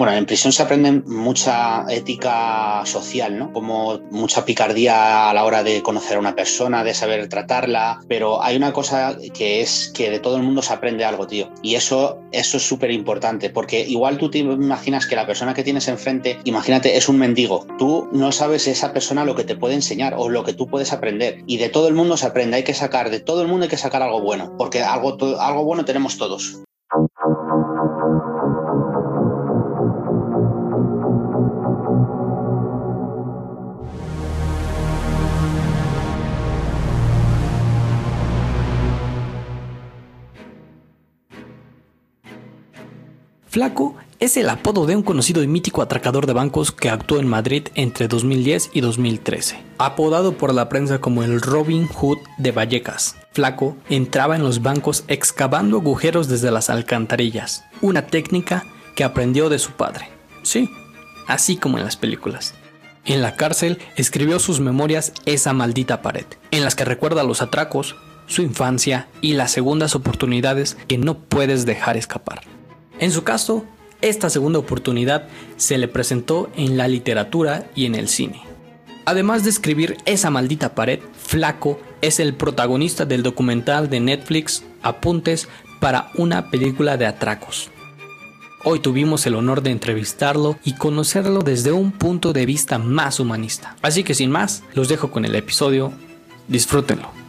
Bueno, en prisión se aprende mucha ética social, ¿no? Como mucha picardía a la hora de conocer a una persona, de saber tratarla, pero hay una cosa que es que de todo el mundo se aprende algo, tío. Y eso, eso es súper importante, porque igual tú te imaginas que la persona que tienes enfrente, imagínate, es un mendigo. Tú no sabes esa persona lo que te puede enseñar o lo que tú puedes aprender. Y de todo el mundo se aprende, hay que sacar, de todo el mundo hay que sacar algo bueno, porque algo, algo bueno tenemos todos. Flaco es el apodo de un conocido y mítico atracador de bancos que actuó en Madrid entre 2010 y 2013. Apodado por la prensa como el Robin Hood de Vallecas, Flaco entraba en los bancos excavando agujeros desde las alcantarillas, una técnica que aprendió de su padre. Sí, así como en las películas. En la cárcel escribió sus memorias Esa maldita pared, en las que recuerda los atracos, su infancia y las segundas oportunidades que no puedes dejar escapar. En su caso, esta segunda oportunidad se le presentó en la literatura y en el cine. Además de escribir esa maldita pared, Flaco es el protagonista del documental de Netflix Apuntes para una película de atracos. Hoy tuvimos el honor de entrevistarlo y conocerlo desde un punto de vista más humanista. Así que sin más, los dejo con el episodio. Disfrútenlo.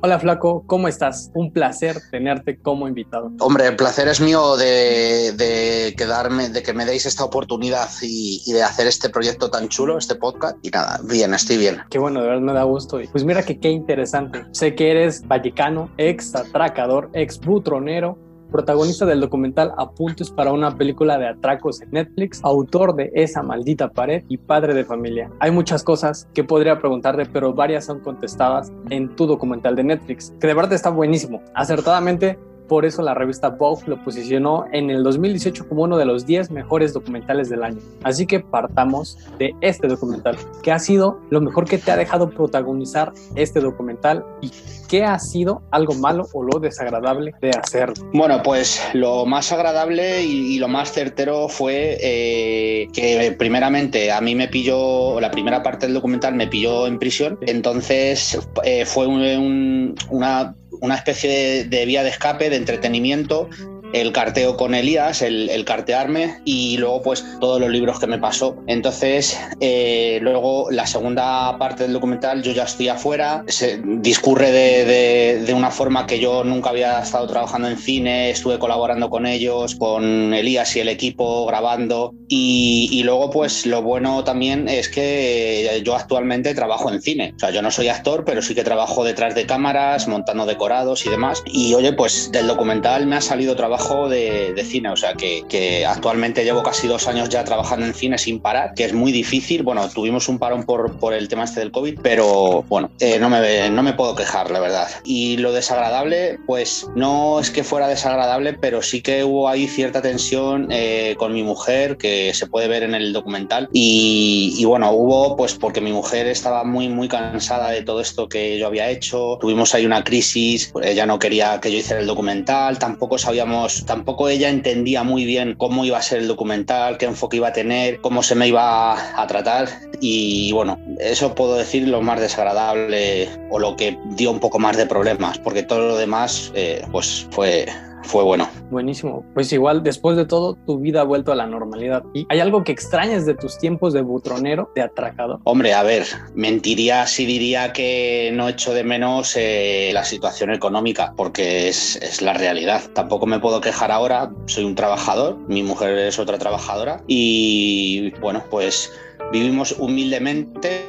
Hola Flaco, ¿cómo estás? Un placer tenerte como invitado. Hombre, el placer es mío de, quedarme, de que me deis esta oportunidad y, de hacer este proyecto tan chulo, este podcast. Y nada, bien, estoy bien. Qué bueno, de verdad me da gusto. Pues mira que qué interesante. Sé que eres vallecano, ex atracador, ex butronero, protagonista del documental Apuntes para una película de atracos en Netflix, autor de Esa maldita pared y padre de familia. Hay muchas cosas que podría preguntarte, pero varias son contestadas en tu documental de Netflix, que de verdad está buenísimo. Acertadamente por eso la revista Vogue lo posicionó en el 2018 como uno de los 10 mejores documentales del año. Así que partamos de este documental. ¿Qué ha sido lo mejor que te ha dejado protagonizar este documental y qué ha sido algo malo o lo desagradable de hacerlo? Bueno, pues lo más agradable y, lo más certero fue eh, que primeramente a mí me pilló, la primera parte del documental me pilló en prisión, entonces eh, fue una una especie de, vía de escape, de entretenimiento el carteo con Elías, el, cartearme y luego pues todos los libros que me pasó. Entonces, eh, luego la segunda parte del documental yo ya estoy afuera, se discurre de, una forma que yo nunca había estado trabajando en cine, estuve colaborando con ellos, con Elías y el equipo grabando y, luego pues lo bueno también es que yo actualmente trabajo en cine, o sea, yo no soy actor, pero sí que trabajo detrás de cámaras, montando decorados y demás. Y oye, pues del documental me ha salido trabajo de, cine, o sea que, actualmente llevo casi dos años ya trabajando en cine sin parar, que es muy difícil. Bueno, tuvimos un parón por, por el tema este del COVID, pero bueno, eh, no, me, no me puedo quejar, la verdad. Y lo desagradable, pues no es que fuera desagradable, pero sí que hubo ahí cierta tensión eh, con mi mujer, que se puede ver en el documental. Y, y bueno, hubo, pues porque mi mujer estaba muy, muy cansada de todo esto que yo había hecho. Tuvimos ahí una crisis, ella no quería que yo hiciera el documental, tampoco sabíamos tampoco ella entendía muy bien cómo iba a ser el documental, qué enfoque iba a tener, cómo se me iba a tratar. Y bueno, eso puedo decir lo más desagradable o lo que dio un poco más de problemas, porque todo lo demás eh, pues fue, fue bueno. Buenísimo. Pues igual, después de todo, tu vida ha vuelto a la normalidad. ¿Y hay algo que extrañas de tus tiempos de butronero, de atracador? Hombre, a ver, mentiría si diría que no echo de menos eh, la situación económica, porque es, es la realidad. Tampoco me puedo quejar ahora, soy un trabajador, mi mujer es otra trabajadora y bueno, pues vivimos humildemente.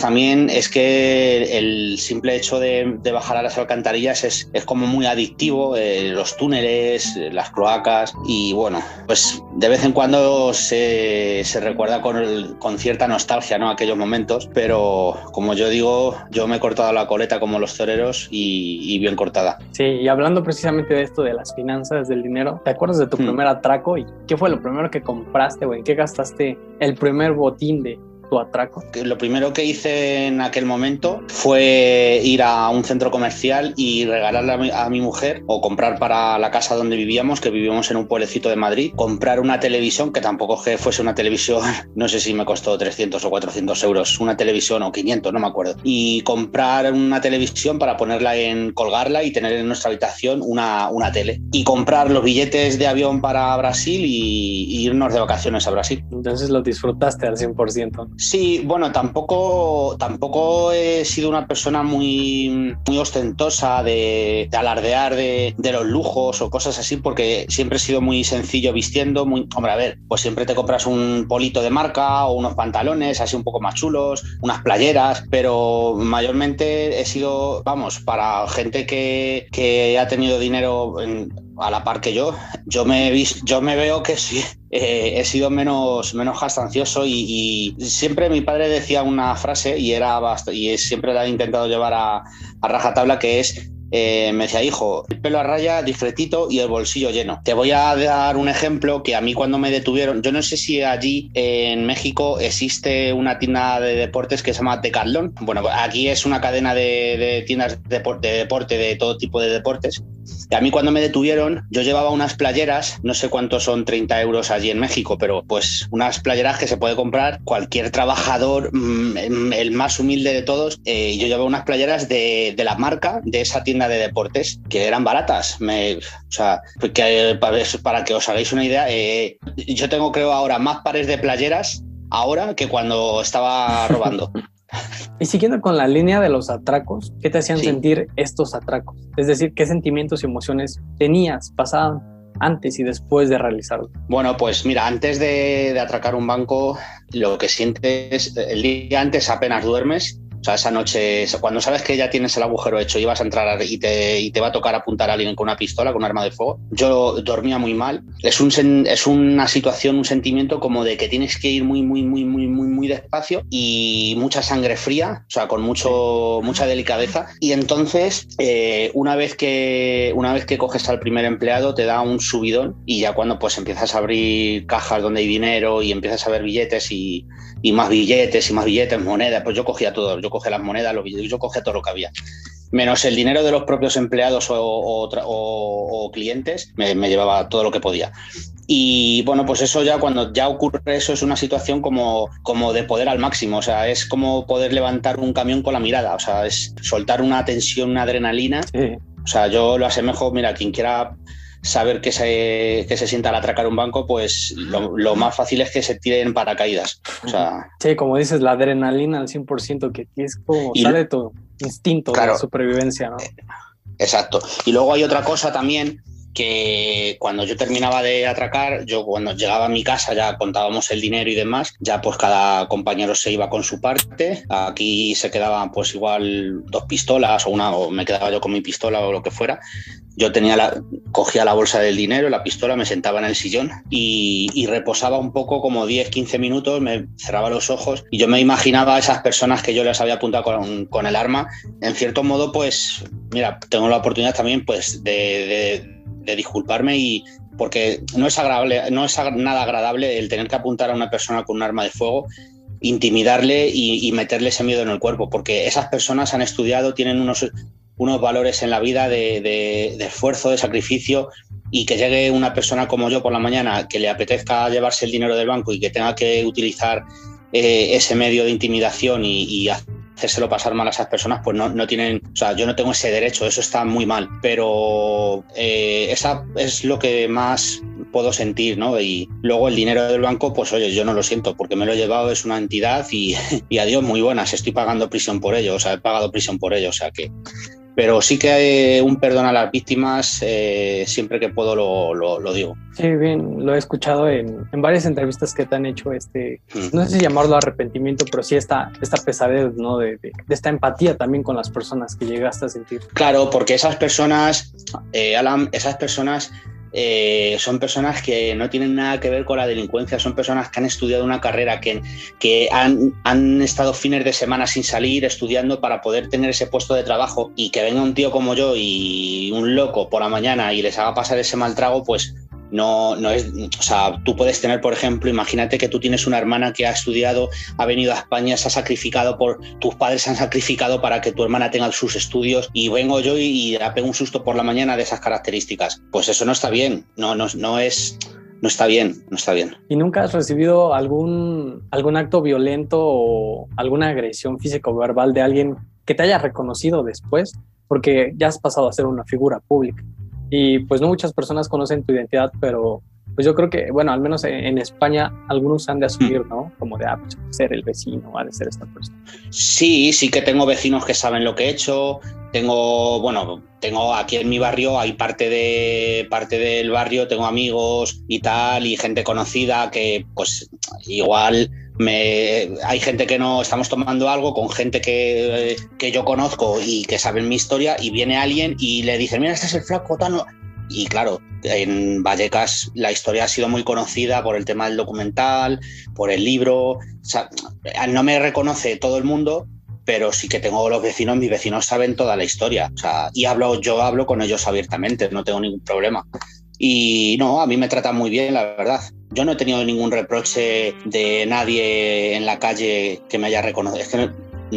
También es que el simple hecho de, bajar a las alcantarillas es, es como muy adictivo, eh, los túneles, las cloacas y bueno, pues de vez en cuando se, se recuerda con, con, cierta nostalgia ¿no? aquellos momentos, pero como yo digo, yo me he cortado la coleta como los toreros y, bien cortada. Sí, y hablando precisamente de esto de las finanzas, del dinero, ¿te acuerdas de tu hmm. primer atraco y qué fue lo primero que compraste o en qué gastaste el primer botín? De tu atraco? Lo primero que hice en aquel momento fue ir a un centro comercial y regalarle a mi, mujer o comprar para la casa donde vivíamos, que vivíamos en un pueblecito de Madrid, comprar una televisión que tampoco que fuese una televisión, no sé si me costó 300 o 400 euros, una televisión o 500, no me acuerdo, y comprar una televisión para ponerla en colgarla y tener en nuestra habitación una, una tele y comprar los billetes de avión para Brasil y, irnos de vacaciones a Brasil. Entonces lo disfrutaste al 100%. Sí, bueno, tampoco, tampoco he sido una persona muy, muy ostentosa de, alardear de, los lujos o cosas así, porque siempre he sido muy sencillo vistiendo, muy, hombre, a ver, pues siempre te compras un polito de marca o unos pantalones así un poco más chulos, unas playeras, pero mayormente he sido, vamos, para gente que, que ha tenido dinero a la par que yo, yo me, yo me veo que sí, eh, he sido menos, menos jastancioso y, siempre mi padre decía una frase y, era y siempre la he intentado llevar a, a rajatabla que es eh, me decía, hijo, el pelo a raya, discretito y el bolsillo lleno. Te voy a dar un ejemplo que a mí cuando me detuvieron, yo no sé si allí en México existe una tienda de deportes que se llama Decathlon. Bueno, aquí es una cadena de, tiendas de, deporte, de todo tipo de deportes. Y a mí cuando me detuvieron, yo llevaba unas playeras, no sé cuántos son 30 euros allí en México, pero pues unas playeras que se puede comprar cualquier trabajador, mm, el más humilde de todos. Eh, yo llevaba unas playeras de, la marca de esa tienda de deportes que eran baratas. Me, o sea, para, que os hagáis una idea, eh, yo tengo creo ahora más pares de playeras ahora que cuando estaba robando. Y siguiendo con la línea de los atracos, ¿qué te hacían sentir estos atracos? Es decir, ¿qué sentimientos y emociones tenías, pasaban antes y después de realizarlo? Bueno, pues mira, antes de, de atracar un banco, lo que sientes, el día antes apenas duermes o sea, esa noche, cuando sabes que ya tienes el agujero hecho y vas a entrar y te, y te va a tocar apuntar a alguien con una pistola, con un arma de fuego, yo dormía muy mal. Es, un, es una situación, un sentimiento como de que tienes que ir muy, muy, muy, muy, muy, muy despacio y mucha sangre fría, o sea, con mucho, mucha delicadeza. Y entonces, eh, una, vez que, una vez que coges al primer empleado, te da un subidón y ya cuando pues empiezas a abrir cajas donde hay dinero y empiezas a ver billetes y y más billetes y más billetes, monedas. Pues yo cogía todo, yo cogía las monedas, los billetes, yo cogía todo lo que había. Menos el dinero de los propios empleados o, clientes, me, llevaba todo lo que podía. Y bueno, pues eso ya cuando ya ocurre eso es una situación como, como de poder al máximo, o sea, es como poder levantar un camión con la mirada, o sea, es soltar una tensión, una adrenalina. O sea, yo lo asemejo, mira, quien quiera saber que se, que se sienta al atracar un banco, pues lo, más fácil es que se tiren paracaídas. O sea, sí, como dices, la adrenalina al 100%, que es como sale tu instinto de supervivencia, ¿no? Exacto. Y luego hay otra cosa también que cuando yo terminaba de atracar, yo cuando llegaba a mi casa ya contábamos el dinero y demás, ya pues cada compañero se iba con su parte, aquí se quedaban pues igual dos pistolas o una, o me quedaba yo con mi pistola o lo que fuera. Yo tenía la, cogía la bolsa del dinero, la pistola, me sentaba en el sillón y, reposaba un poco como 10, 15 minutos, me cerraba los ojos y yo me imaginaba a esas personas que yo les había apuntado con, con el arma. En cierto modo, pues, mira, tengo la oportunidad también pues de de disculparme y porque no es agradable, no es nada agradable el tener que apuntar a una persona con un arma de fuego, intimidarle y, meterle ese miedo en el cuerpo, porque esas personas han estudiado, tienen unos, unos valores en la vida de, esfuerzo, de sacrificio, y que llegue una persona como yo por la mañana que le apetezca llevarse el dinero del banco y que tenga que utilizar eh, ese medio de intimidación y, y hacérselo pasar mal a esas personas, pues no, no, tienen, o sea, yo no tengo ese derecho, eso está muy mal, pero eh, esa es lo que más puedo sentir, ¿no? Y luego el dinero del banco, pues oye, yo no lo siento, porque me lo he llevado, es una entidad y, y adiós, muy buenas, estoy pagando prisión por ello, o sea, he pagado prisión por ello, o sea que pero sí que hay un perdón a las víctimas, eh, siempre que puedo lo, digo. Sí, bien, lo he escuchado en, varias entrevistas que te han hecho, este, no sé si llamarlo arrepentimiento, pero sí esta, esta pesadez, ¿no? De, esta empatía también con las personas que llegaste a sentir. Claro, porque esas personas, eh, Alan, esas personas eh, son personas que no tienen nada que ver con la delincuencia, son personas que han estudiado una carrera, que, que han, han, estado fines de semana sin salir estudiando para poder tener ese puesto de trabajo y que venga un tío como yo y un loco por la mañana y les haga pasar ese mal trago, pues No, no es, o sea, tú puedes tener, por ejemplo, imagínate que tú tienes una hermana que ha estudiado, ha venido a España, se ha sacrificado por, tus padres se han sacrificado para que tu hermana tenga sus estudios y vengo yo y, y la pego un susto por la mañana de esas características. Pues eso no está bien, no, no, no es, no está bien, no está bien. ¿Y nunca has recibido algún, algún acto violento o alguna agresión físico verbal de alguien que te haya reconocido después? Porque ya has pasado a ser una figura pública. Y pues no muchas personas conocen tu identidad, pero pues yo creo que, bueno, al menos en, España algunos han de asumir, ¿no? Como de, ah, pues, ser el vecino, ha de ser esta persona. Sí, sí que tengo vecinos que saben lo que he hecho. Tengo, bueno, tengo aquí en mi barrio, hay parte, de, parte del barrio, tengo amigos y tal, y gente conocida que, pues, igual me, hay gente que no estamos tomando algo con gente que, que, yo conozco y que saben mi historia y viene alguien y le dice, mira, este es el flaco, tal, y claro, en Vallecas la historia ha sido muy conocida por el tema del documental, por el libro. no me reconoce todo el mundo, pero sí que tengo los vecinos, mis vecinos saben toda la historia. y hablo, yo hablo con ellos abiertamente, no tengo ningún problema. Y no, a mí me tratan muy bien, la verdad. Yo no he tenido ningún reproche de nadie en la calle que me haya reconocido. Es que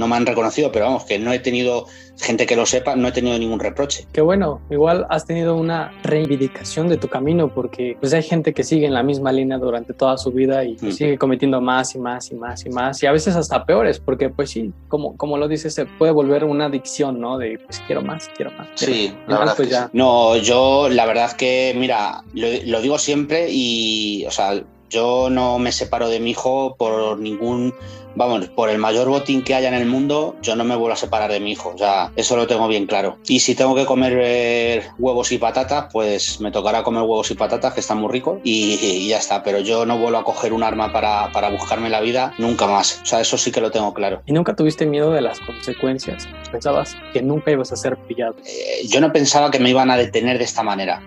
me han reconocido, pero vamos, que no he tenido gente que lo sepa, no he tenido ningún reproche. Qué bueno, igual has tenido una reivindicación de tu camino porque pues hay gente que sigue en la misma línea durante toda su vida y mm. sigue cometiendo más y más y más y más y a veces hasta peores porque pues sí, como, como lo dices, se puede volver una adicción, ¿no? De pues quiero más, quiero más. sí, la verdad pues ya. No, yo la verdad que, mira, lo, lo digo siempre y, o sea, yo no me separo de mi hijo por ningún vamos, por el mayor botín que haya en el mundo, yo no me vuelvo a separar de mi hijo. O sea, eso lo tengo bien claro. Y si tengo que comer eh, huevos y patatas, pues me tocará comer huevos y patatas, que están muy ricos, y, ya está. Pero yo no vuelvo a coger un arma para, para, buscarme la vida nunca más. O sea, eso sí que lo tengo claro. ¿Y nunca tuviste miedo de las consecuencias? ¿Pensabas que nunca ibas a ser pillado? Eh, yo no pensaba que me iban a detener de esta manera.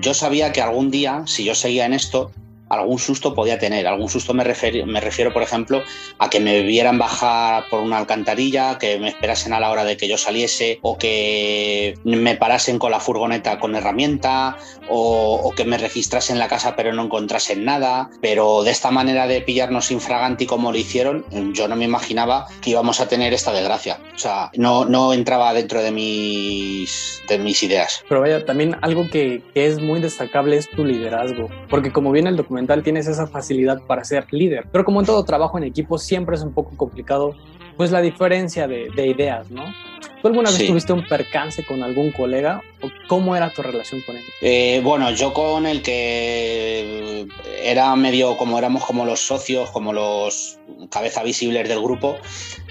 Yo sabía que algún día, si yo seguía en esto, algún susto podía tener. Algún susto me refiero, me refiero, por ejemplo, a que me vieran bajar por una alcantarilla, que me esperasen a la hora de que yo saliese, o que me parasen con la furgoneta con herramienta, o, que me registrasen en la casa pero no encontrasen nada. Pero de esta manera de pillarnos infraganti como lo hicieron, yo no me imaginaba que íbamos a tener esta desgracia. O sea, no, no entraba dentro de mis, de mis ideas. Pero vaya, también algo que, que es muy destacable es tu liderazgo, porque como viene el documento, tienes esa facilidad para ser líder. Pero como en todo trabajo en equipo, siempre es un poco complicado, pues la diferencia de, de ideas, ¿no? ¿Tú alguna vez tuviste un percance con algún colega? ¿O ¿Cómo era tu relación con él? Eh, bueno, yo con el que era medio como éramos como los socios, como los cabeza visibles del grupo,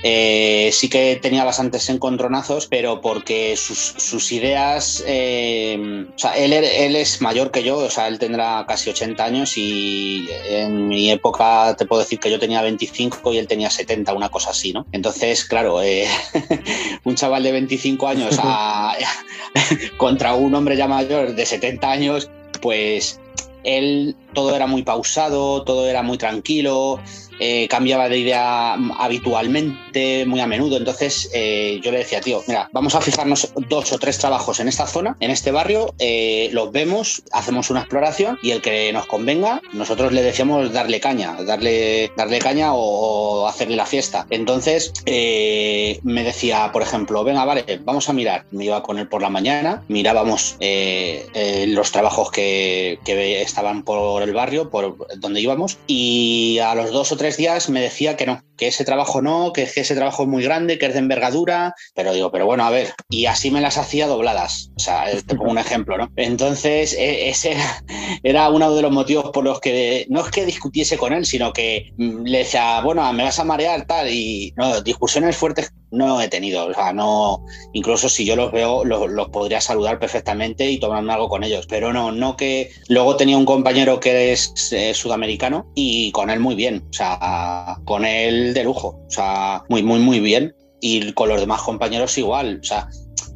eh, sí que tenía bastantes encontronazos, pero porque sus, ideas, eh, o sea, él, él, es mayor que yo, o sea, él tendrá casi 80 años y en mi época te puedo decir que yo tenía 25 y él tenía 70, una cosa así, ¿no? Entonces, claro, un chaval de 25 años contra un hombre ya mayor de 70 años, pues él todo era muy pausado, todo era muy tranquilo, eh, cambiaba de idea habitualmente, muy a menudo. Entonces eh, yo le decía, tío, mira, vamos a fijarnos dos o tres trabajos en esta zona, en este barrio, eh, los vemos, hacemos una exploración y el que nos convenga, nosotros le decíamos darle caña, darle, darle caña o, hacerle la fiesta. Entonces me decía, por ejemplo, venga, vale, vamos a mirar. Me iba con él por la mañana, mirábamos los trabajos que, que estaban por el barrio, por donde íbamos, y a los dos o tres días me decía que no, que ese trabajo no, que, ese trabajo es muy grande, que es de envergadura, pero digo, pero bueno, a ver, y así me las hacía dobladas, o sea, te pongo un ejemplo, ¿no? Entonces, e, ese era uno de los motivos por los que no es que discutiese con él, sino que mm, le decía, bueno, me vas a marear, tal, y no, discusiones fuertes no he tenido, o sea, no, incluso si yo los veo, los, podría saludar perfectamente y tomarme algo con ellos, pero no, no que luego tenía un compañero que es eh, sudamericano y con él muy bien, o sea, con él de lujo, o sea, muy, muy, muy bien y con los demás compañeros igual, o sea,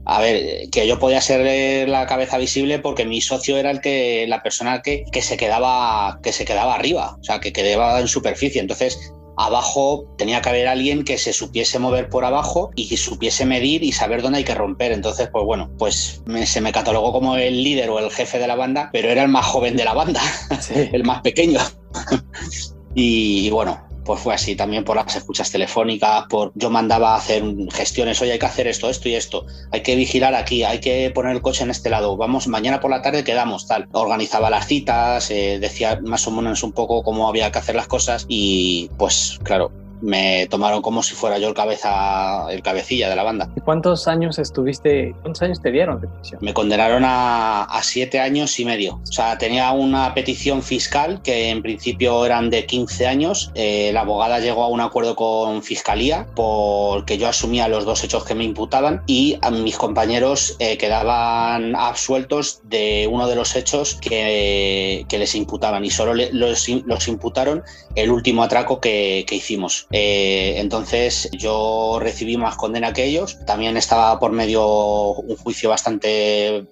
a ver, que yo podía ser la cabeza visible porque mi socio era el que, la persona que, que se quedaba, que se quedaba arriba, o sea, que quedaba en superficie. Entonces, abajo tenía que haber alguien que se supiese mover por abajo y que supiese medir y saber dónde hay que romper. Entonces, pues bueno, pues se me catalogó como el líder o el jefe de la banda, pero era el más joven de la banda, el más pequeño. y bueno, pues fue así también por las escuchas telefónicas, por yo mandaba a hacer gestiones, oye, hay que hacer esto, esto y esto, hay que vigilar aquí, hay que poner el coche en este lado, vamos, mañana por la tarde quedamos, tal. Organizaba las citas, eh, decía más o menos un poco cómo había que hacer las cosas y pues claro, me tomaron como si fuera yo el cabeza, el cabecilla de la banda. ¿Cuántos años estuviste, cuántos años te dieron de prisión? Me condenaron a, a, siete años y medio. O sea, tenía una petición fiscal que en principio eran de 15 años. Eh, la abogada llegó a un acuerdo con fiscalía porque yo asumía los dos hechos que me imputaban y a mis compañeros eh, quedaban absueltos de uno de los hechos que, que les imputaban y solo los, los, imputaron el último atraco que, que hicimos. Eh, entonces yo recibí más condena que ellos. También estaba por medio un juicio bastante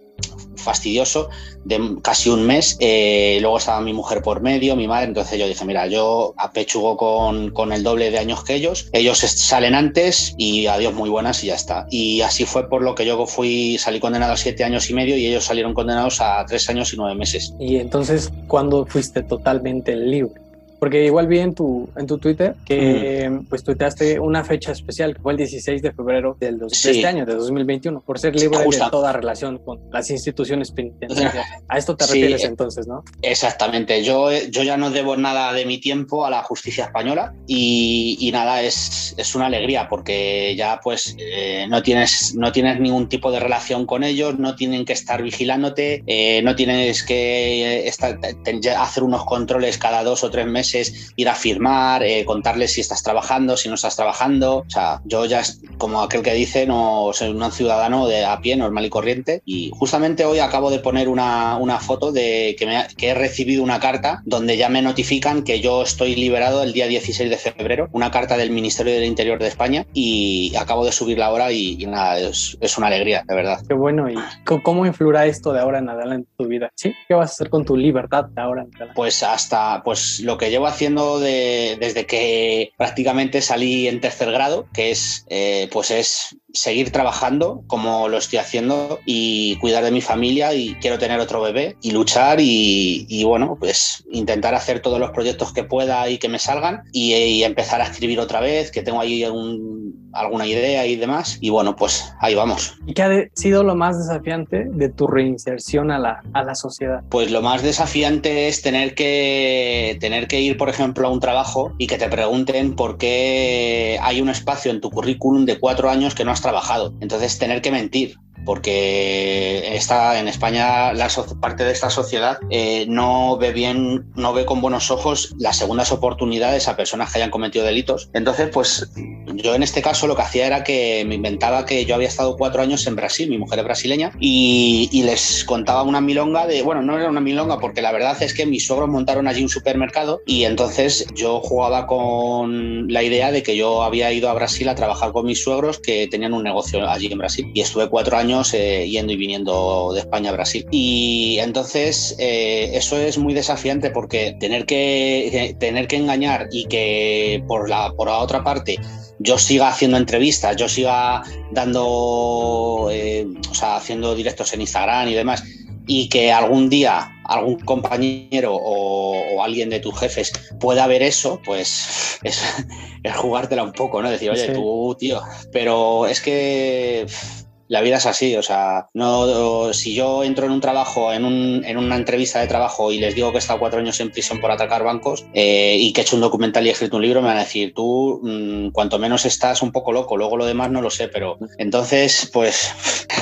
fastidioso de casi un mes. Eh, luego estaba mi mujer por medio, mi madre. Entonces yo dije, mira, yo apechugo con, con el doble de años que ellos. Ellos salen antes y adiós muy buenas y ya está. Y así fue por lo que yo fui, salí condenado a siete años y medio y ellos salieron condenados a tres años y nueve meses. Y entonces, ¿cuándo fuiste totalmente libre? Porque igual vi en tu, en tu Twitter que pues tuiteaste una fecha especial, que fue el 16 de febrero del de este año, de 2021, por ser libre de toda relación con las instituciones penitenciarias. A esto te refieres entonces, ¿no? Exactamente. Yo, yo ya no debo nada de mi tiempo a la justicia española y, y nada, es, es, una alegría porque ya pues eh, no, tienes, no tienes ningún tipo de relación con ellos, no tienen que estar vigilándote, eh, no tienes que estar, hacer unos controles cada dos o tres meses ir a firmar, eh, contarles si estás trabajando, si no estás trabajando. O sea, yo ya, como aquel que dice, no soy un ciudadano de a pie, normal y corriente. Y justamente hoy acabo de poner una, una foto de que, me, que he recibido una carta donde ya me notifican que yo estoy liberado el día 16 de febrero, una carta del Ministerio del Interior de España y acabo de subirla ahora y, nada, es, es, una alegría, de verdad. Qué bueno. ¿Y cómo influirá esto de ahora en adelante en tu vida? ¿Sí? ¿Qué vas a hacer con tu libertad de ahora en adelante? Pues hasta, pues lo que llevo haciendo desde que prácticamente salí en tercer grado, que es, eh, pues es seguir trabajando como lo estoy haciendo y cuidar de mi familia y quiero tener otro bebé y luchar y, bueno, pues intentar hacer todos los proyectos que pueda y que me salgan y, empezar a escribir otra vez, que tengo ahí alguna idea y demás. Y bueno, pues ahí vamos. ¿Y qué ha sido lo más desafiante de tu reinserción a la, a la sociedad? Pues lo más desafiante es tener que, tener que ir, por ejemplo, a un trabajo y que te pregunten por qué hay un espacio en tu currículum de cuatro años que no has trabajado. Entonces, tener que mentir porque está en España la parte de esta sociedad eh, no ve bien, no ve con buenos ojos las segundas oportunidades a personas que hayan cometido delitos. Entonces, pues yo en este caso lo que hacía era que me inventaba que yo había estado cuatro años en Brasil, mi mujer es brasileña, y les contaba una milonga de, bueno, no era una milonga porque la verdad es que mis suegros montaron allí un supermercado y entonces yo jugaba con la idea de que yo había ido a Brasil a trabajar con mis suegros que tenían un negocio allí en Brasil y estuve cuatro años eh, yendo y viniendo de España a Brasil. Y entonces eh, eso es muy desafiante porque tener que, tener que engañar y que por la, por la otra parte yo siga haciendo entrevistas, yo siga dando, eh, o sea, haciendo directos en Instagram y demás, y que algún día algún compañero o, alguien de tus jefes pueda ver eso, pues es, es jugártela un poco, ¿no? Decir, oye, tú, tío, pero es que la vida es así, o sea, no, si yo entro en un trabajo, en, un, en una entrevista de trabajo y les digo que he estado cuatro años en prisión por atacar bancos eh, y que he hecho un documental y he escrito un libro, me van a decir, tú mm, cuanto menos estás un poco loco, luego lo demás no lo sé, pero entonces, pues,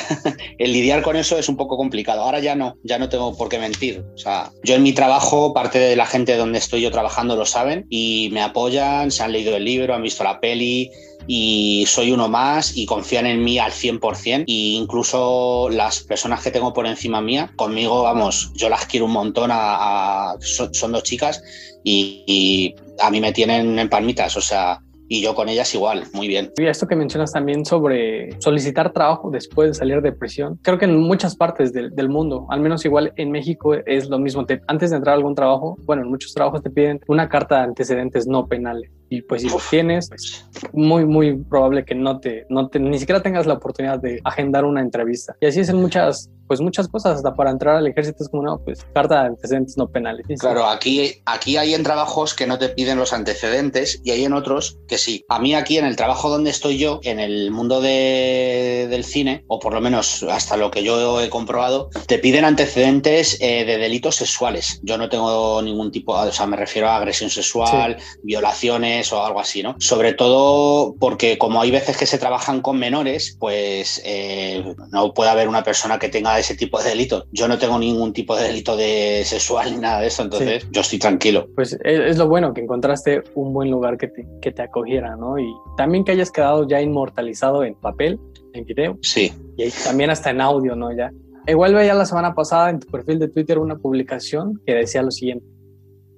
el lidiar con eso es un poco complicado. Ahora ya no, ya no tengo por qué mentir. O sea, yo en mi trabajo, parte de la gente donde estoy yo trabajando lo saben y me apoyan, se han leído el libro, han visto la peli, y soy uno más y confían en mí al 100% e incluso las personas que tengo por encima mía, conmigo, vamos, yo las quiero un montón, a, son, dos chicas y, a mí me tienen en palmitas, o sea, y yo con ellas igual, muy bien. Y esto que mencionas también sobre solicitar trabajo después de salir de prisión, creo que en muchas partes del, del mundo, al menos igual en México es lo mismo. antes de entrar a algún trabajo, bueno, en muchos trabajos te piden una carta de antecedentes no penales Y pues si los tienes, pues muy, muy probable que no te, no te, ni siquiera tengas la oportunidad de agendar una entrevista. Y así es en muchas, pues muchas cosas, hasta para entrar al ejército es como, no, pues carta de antecedentes no penales. Claro, aquí, aquí hay en trabajos que no te piden los antecedentes y hay en otros que sí. A mí aquí en el trabajo donde estoy yo, en el mundo de, del cine, o por lo menos hasta lo que yo he comprobado, te piden antecedentes eh, de delitos sexuales. Yo no tengo ningún tipo, o sea, me refiero a agresión sexual, violaciones o algo así, ¿no? Sobre todo porque como hay veces que se trabajan con menores, pues eh, no puede haber una persona que tenga ese tipo de delito. Yo no tengo ningún tipo de delito de sexual ni nada de eso, entonces yo estoy tranquilo. Pues es, lo bueno que encontraste un buen lugar que te, que te acogiera, ¿no? Y también que hayas quedado ya inmortalizado en papel, en video. Sí. Y también hasta en audio, ¿no? Ya. Igual veía la semana pasada en tu perfil de Twitter una publicación que decía lo siguiente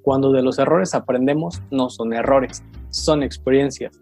cuando de los errores aprendemos, no son errores, son experiencias.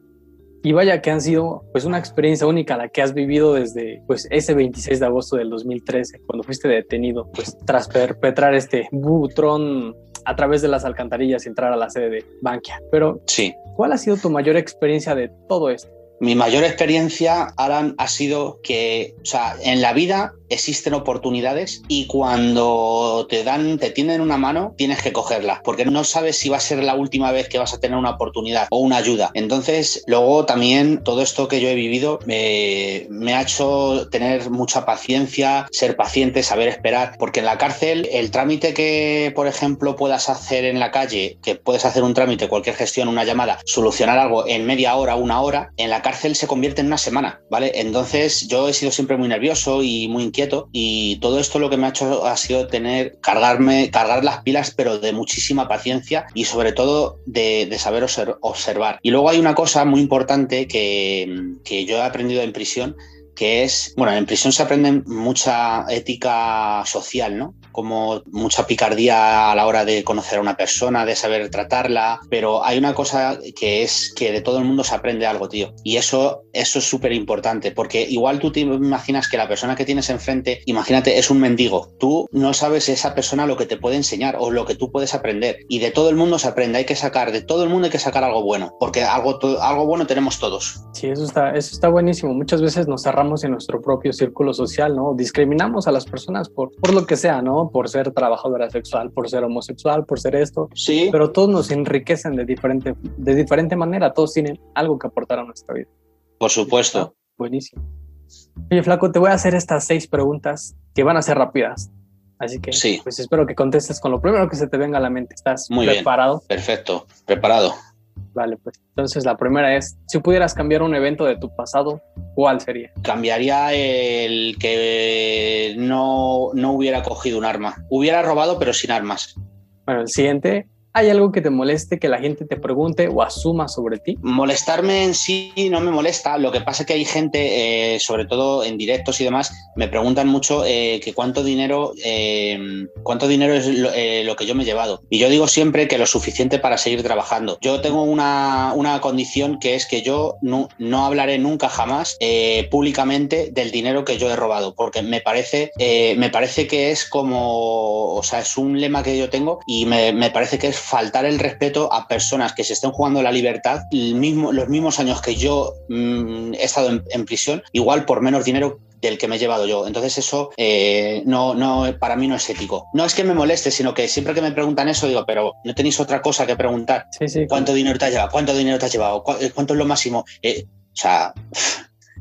Y vaya que han sido pues una experiencia única la que has vivido desde pues ese 26 de agosto del 2013, cuando fuiste detenido pues tras perpetrar este butrón a través de las alcantarillas y entrar a la sede de Bankia. Pero sí. ¿cuál ha sido tu mayor experiencia de todo esto? Mi mayor experiencia, Alan, ha sido que, o sea, en la vida existen oportunidades y cuando te dan, te tienden una mano, tienes que cogerla, porque no sabes si va a ser la última vez que vas a tener una oportunidad o una ayuda. Entonces, luego también todo esto que yo he vivido me, me ha hecho tener mucha paciencia, ser paciente, saber esperar, porque en la cárcel el trámite que, por ejemplo, puedas hacer en la calle, que puedes hacer un trámite, cualquier gestión, una llamada, solucionar algo en media hora, una hora, en la cárcel se convierte en una semana, ¿vale? Entonces yo he sido siempre muy nervioso y muy inquieto y todo esto lo que me ha hecho ha sido tener, cargarme, cargar las pilas, pero de muchísima paciencia y sobre todo de, saber observar. Y luego hay una cosa muy importante que, que yo he aprendido en prisión, que es, bueno, en prisión se aprende mucha ética social, ¿no? Como mucha picardía a la hora de conocer a una persona, de saber tratarla, pero hay una cosa que es que de todo el mundo se aprende algo, tío. Y eso, eso es súper importante, porque igual tú te imaginas que la persona que tienes enfrente, imagínate, es un mendigo. Tú no sabes esa persona lo que te puede enseñar o lo que tú puedes aprender. Y de todo el mundo se aprende, hay que sacar, de todo el mundo hay que sacar algo bueno, porque algo, algo bueno tenemos todos. Sí, eso está, eso está buenísimo. Muchas veces nos cerramos en nuestro propio círculo social, ¿no? Discriminamos a las personas por, por lo que sea, ¿no? Por ser trabajadora sexual, por ser homosexual, por ser esto. Sí. Pero todos nos enriquecen de diferente, de diferente manera. Todos tienen algo que aportar a nuestra vida. Por supuesto. buenísimo. Oye, Flaco, te voy a hacer estas seis preguntas que van a ser rápidas. Así que, sí. pues espero que contestes con lo primero que se te venga a la mente. ¿Estás Muy preparado? Bien. Perfecto, preparado. Vale, pues entonces la primera es, si pudieras cambiar un evento de tu pasado, ¿cuál sería? Cambiaría el que no, no hubiera cogido un arma. Hubiera robado, pero sin armas. Bueno, el siguiente, ¿Hay algo que te moleste que la gente te pregunte o asuma sobre ti? Molestarme en sí no me molesta. Lo que pasa es que hay gente, eh, sobre todo en directos y demás, me preguntan mucho eh, que cuánto dinero, eh, cuánto dinero es lo, que yo me he llevado. Y yo digo siempre que lo suficiente para seguir trabajando. Yo tengo una, una condición que es que yo no, no hablaré nunca jamás públicamente del dinero que yo he robado, porque me parece, me parece que es como, o sea, es un lema que yo tengo y me, me parece que es faltar el respeto a personas que se estén jugando la libertad mismo, los mismos años que yo mm, he estado en, prisión, igual por menos dinero del que me he llevado yo. Entonces eso eh, no, no, para mí no es ético. No es que me moleste, sino que siempre que me preguntan eso digo, pero no tenéis otra cosa que preguntar. ¿Cuánto dinero te has llevado? ¿Cuánto dinero te has llevado? ¿Cuánto es lo máximo? Eh, o sea,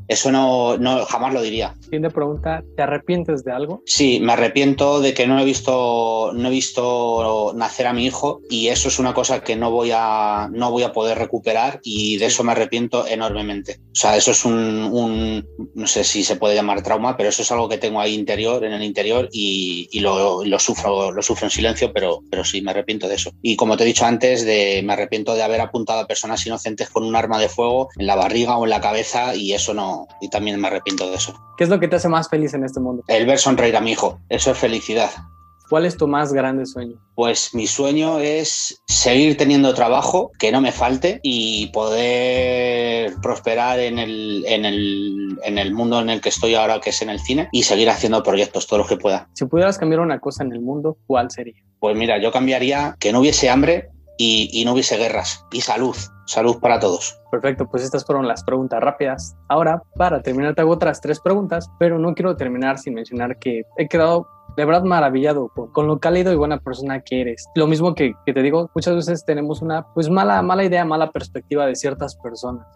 eso no, no, jamás lo diría. Siguiente pregunta, ¿te arrepientes de algo? Sí, me arrepiento de que no he visto, no he visto nacer a mi hijo y eso es una cosa que no voy a, no voy a poder recuperar y de eso me arrepiento enormemente. O sea, eso es un, no sé si se puede llamar trauma, pero eso es algo que tengo ahí interior, en el interior y, lo, lo, sufro, lo sufro en silencio, pero, pero sí, me arrepiento de eso. Y como te he dicho antes, de, me arrepiento de haber apuntado a personas inocentes con un arma de fuego en la barriga o en la cabeza y eso no, y también me arrepiento de eso. ¿Qué es lo que te hace más feliz en este mundo? El ver sonreír a mi hijo, eso es felicidad. ¿Cuál es tu más grande sueño? Pues mi sueño es seguir teniendo trabajo, que no me falte y poder prosperar en el, en, el, en el mundo en el que estoy ahora, que es en el cine, y seguir haciendo proyectos todos los que pueda. Si pudieras cambiar una cosa en el mundo, ¿cuál sería? Pues mira, yo cambiaría que no hubiese hambre y, no hubiese guerras. Y salud, salud para todos. Perfecto, pues estas fueron las preguntas rápidas. Ahora, para terminar, te hago otras tres preguntas, pero no quiero terminar sin mencionar que he quedado de verdad maravillado con, lo cálido y buena persona que eres. Lo mismo que, que, te digo, muchas veces tenemos una pues mala, mala idea, mala perspectiva de ciertas personas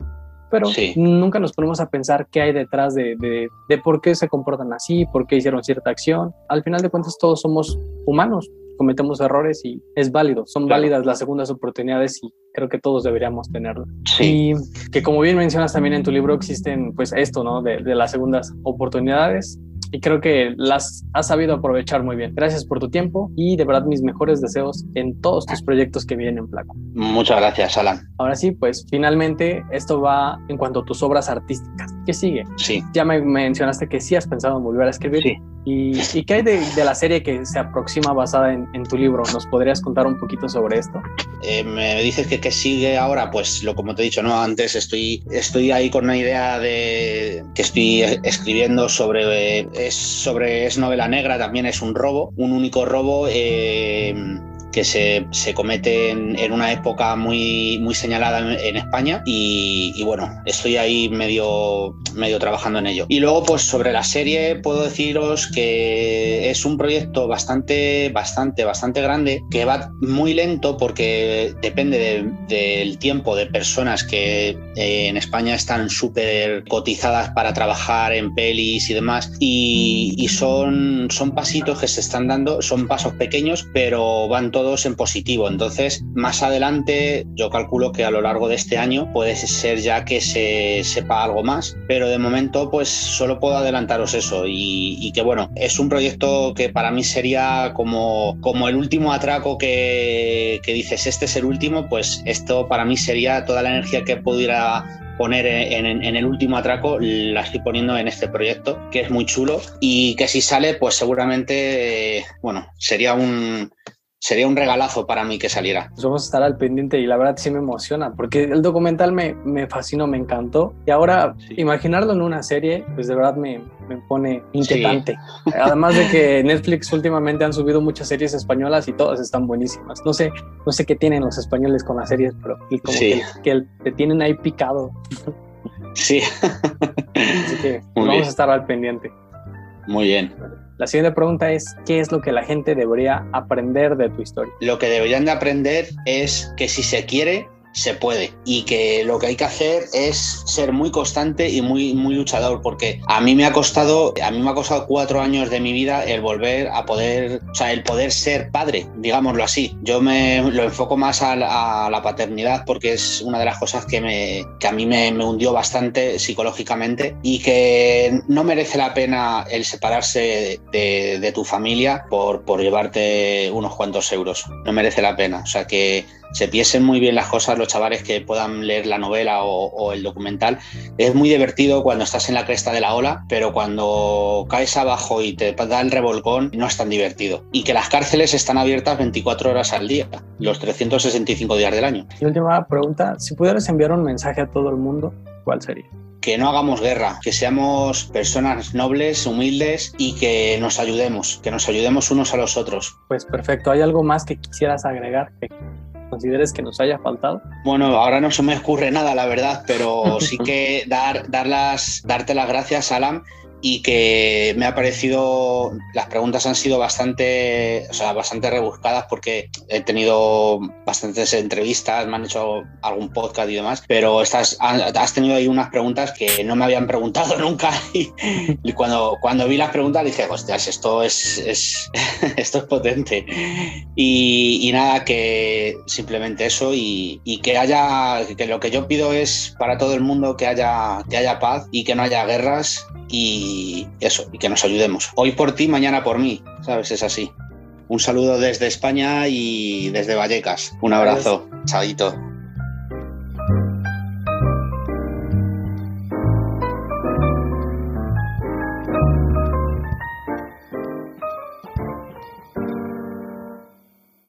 pero nunca nos ponemos a pensar qué hay detrás de, de, de, por qué se comportan así, por qué hicieron cierta acción. Al final de cuentas todos somos humanos, cometemos errores y es válido, son válidas las segundas oportunidades y creo que todos deberíamos tenerlo. Y que como bien mencionas también en tu libro existen pues esto, ¿no? De, de las segundas oportunidades y creo que las has sabido aprovechar muy bien. Gracias por tu tiempo y de verdad mis mejores deseos en todos tus proyectos que vienen, Flaco. Muchas gracias, Alan. Ahora sí, pues finalmente esto va en cuanto a tus obras artísticas. ¿Qué sigue? Sí. Ya me mencionaste que sí has pensado en volver a escribir. Sí. ¿Y, y qué hay de, de, la serie que se aproxima basada en, en, tu libro? ¿Nos podrías contar un poquito sobre esto? Eh, me dices que, que sigue ahora, pues lo como te he dicho, ¿no? Antes estoy, estoy ahí con una idea de que estoy escribiendo sobre, es sobre, es novela negra, también es un robo, un único robo. Eh, que se, se comete en, una época muy, muy señalada en, España y, bueno, estoy ahí medio, medio trabajando en ello. Y luego, pues sobre la serie, puedo deciros que es un proyecto bastante, bastante, bastante grande, que va muy lento porque depende del tiempo de personas que eh, en España están súper cotizadas para trabajar en pelis y demás, y, y son, son pasitos que se están dando, son pasos pequeños, pero van todos en positivo. Entonces, más adelante, yo calculo que a lo largo de este año puede ser ya que se sepa algo más, pero de momento, pues solo puedo adelantaros eso. Y, que bueno, es un proyecto que para mí sería como, como el último atraco que, que dices, este es el último, pues esto para mí sería toda la energía que pudiera poner en, en, el último atraco la estoy poniendo en este proyecto, que es muy chulo y que si sale, pues seguramente, bueno, sería un, sería un regalazo para mí que saliera. Pues vamos a estar al pendiente y la verdad sí me emociona porque el documental me, me fascinó, me encantó y ahora imaginarlo en una serie pues de verdad me, me pone inquietante. Además de que Netflix últimamente han subido muchas series españolas y todas están buenísimas. No sé, no sé qué tienen los españoles con las series, pero como que, que, te tienen ahí picado. Sí. Así que vamos a estar al pendiente. Muy bien. La siguiente pregunta es, ¿qué es lo que la gente debería aprender de tu historia? Lo que deberían de aprender es que si se quiere, se puede y que lo que hay que hacer es ser muy constante y muy, muy luchador porque a mí me ha costado, a mí me ha costado cuatro años de mi vida el volver a poder, o sea, el poder ser padre, digámoslo así. Yo me lo enfoco más a la, paternidad porque es una de las cosas que, me, que a mí me, me, hundió bastante psicológicamente y que no merece la pena el separarse de, de tu familia por, por llevarte unos cuantos euros. No merece la pena. O sea que se piensen muy bien las cosas los chavales que puedan leer la novela o, el documental. Es muy divertido cuando estás en la cresta de la ola, pero cuando caes abajo y te da el revolcón, no es tan divertido. Y que las cárceles están abiertas 24 horas al día, los 365 días del año. Y última pregunta, si pudieras enviar un mensaje a todo el mundo, ¿cuál sería? que no hagamos guerra, que seamos personas nobles, humildes y que nos ayudemos, que nos ayudemos unos a los otros. Pues perfecto, ¿hay algo más que quisieras agregar? Consideres que nos haya faltado? Bueno, ahora no se me ocurre nada, la verdad, pero sí que dar, dar las, darte las gracias, Alan, y que me ha parecido, las preguntas han sido bastante, o sea, bastante rebuscadas porque he tenido bastantes entrevistas, me han hecho algún podcast y demás, pero estás, has tenido ahí unas preguntas que no me habían preguntado nunca y, cuando, cuando vi las preguntas dije, hostias, esto es, es esto es potente. Y, y, nada, que simplemente eso y, y, que haya, que lo que yo pido es para todo el mundo que haya, que haya paz y que no haya guerras y eso, y que nos ayudemos. Hoy por ti, mañana por mí, ¿sabes? Es así. Un saludo desde España y desde Vallecas. Un abrazo. Chadito.